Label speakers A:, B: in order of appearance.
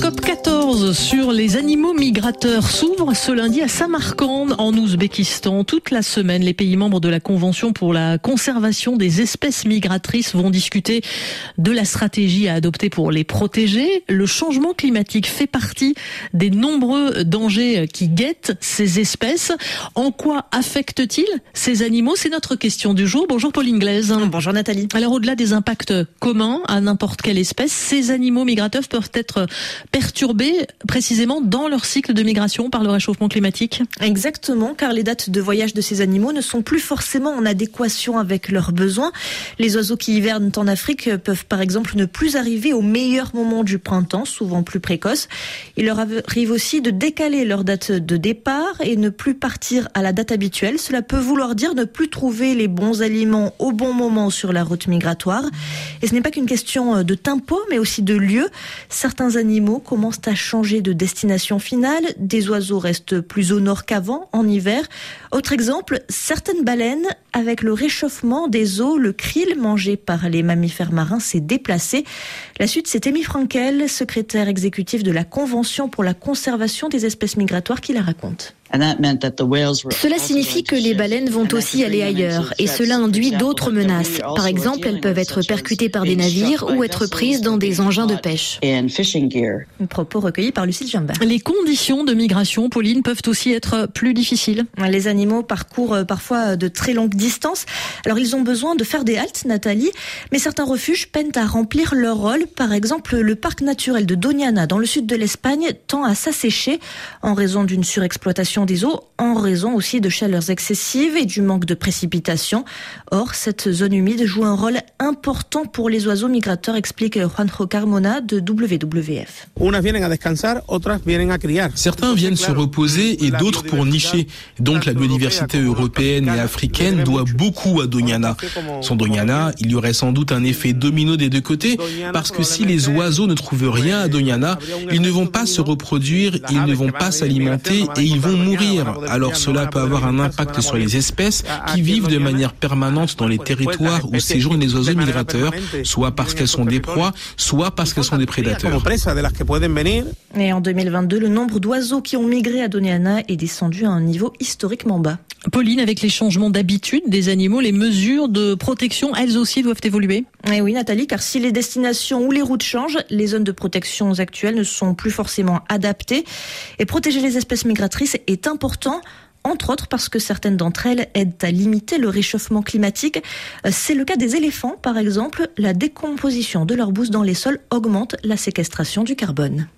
A: COP 14 sur les animaux migrateurs s'ouvre ce lundi à Samarkand en Ouzbékistan. Toute la semaine, les pays membres de la Convention pour la conservation des espèces migratrices vont discuter de la stratégie à adopter pour les protéger. Le changement climatique fait partie des nombreux dangers qui guettent ces espèces. En quoi affecte-t-il ces animaux? C'est notre question du jour. Bonjour Pauline Glaise.
B: Bonjour Nathalie.
A: Alors au-delà des impacts communs à n'importe quelle espèce, ces animaux migrateurs peuvent être perturbés précisément dans leur cycle de migration par le réchauffement climatique
B: Exactement, car les dates de voyage de ces animaux ne sont plus forcément en adéquation avec leurs besoins. Les oiseaux qui hivernent en Afrique peuvent par exemple ne plus arriver au meilleur moment du printemps, souvent plus précoce. Il leur arrive aussi de décaler leur date de départ et ne plus partir à la date habituelle. Cela peut vouloir dire ne plus trouver les bons aliments au bon moment sur la route migratoire. Et ce n'est pas qu'une question de tempo, mais aussi de lieu. Certains animaux commencent à changer de destination finale. Des oiseaux restent plus au nord qu'avant, en hiver. Autre exemple, certaines baleines, avec le réchauffement des eaux, le krill mangé par les mammifères marins s'est déplacé. La suite, c'est Amy Frankel, secrétaire exécutif de la Convention pour la conservation des espèces migratoires, qui la raconte.
C: Cela signifie que les baleines vont aussi aller ailleurs et cela induit d'autres menaces. Par exemple, elles peuvent être percutées par des navires ou être prises dans des engins de pêche.
B: Un propos recueilli par Lucille Jambert.
A: Les conditions de migration, Pauline, peuvent aussi être plus difficiles.
B: Les animaux parcourent euh, parfois de très longues distances. Alors ils ont besoin de faire des haltes, Nathalie, mais certains refuges peinent à remplir leur rôle. Par exemple, le parc naturel de Doñana, dans le sud de l'Espagne, tend à s'assécher en raison d'une surexploitation des eaux en raison aussi de chaleurs excessives et du manque de précipitations. Or, cette zone humide joue un rôle important pour les oiseaux migrateurs, explique Juanjo Carmona de WWF.
D: Certains viennent se reposer et d'autres pour nicher. Donc la biodiversité européenne et africaine doit beaucoup à Doñana. Sans Doñana, il y aurait sans doute un effet domino des deux côtés, parce que si les oiseaux ne trouvent rien à Doñana, ils ne vont pas se reproduire, ils ne vont pas s'alimenter et ils vont mourir. Alors cela peut avoir un impact sur les espèces qui vivent de manière permanente dans les territoires où séjournent les oiseaux migrateurs, soit parce qu'elles sont des proies, soit parce qu'elles sont des prédateurs.
B: Et en 2022, le nombre d'oiseaux qui ont migré à Doñana est descendu à un niveau historiquement bas.
A: Pauline, avec les changements d'habitude des animaux, les mesures de protection, elles aussi doivent évoluer
B: Et oui, Nathalie, car si les destinations ou les routes changent, les zones de protection actuelles ne sont plus forcément adaptées. Et protéger les espèces migratrices est important entre autres parce que certaines d'entre elles aident à limiter le réchauffement climatique. C'est le cas des éléphants, par exemple. La décomposition de leur bouse dans les sols augmente la séquestration du carbone.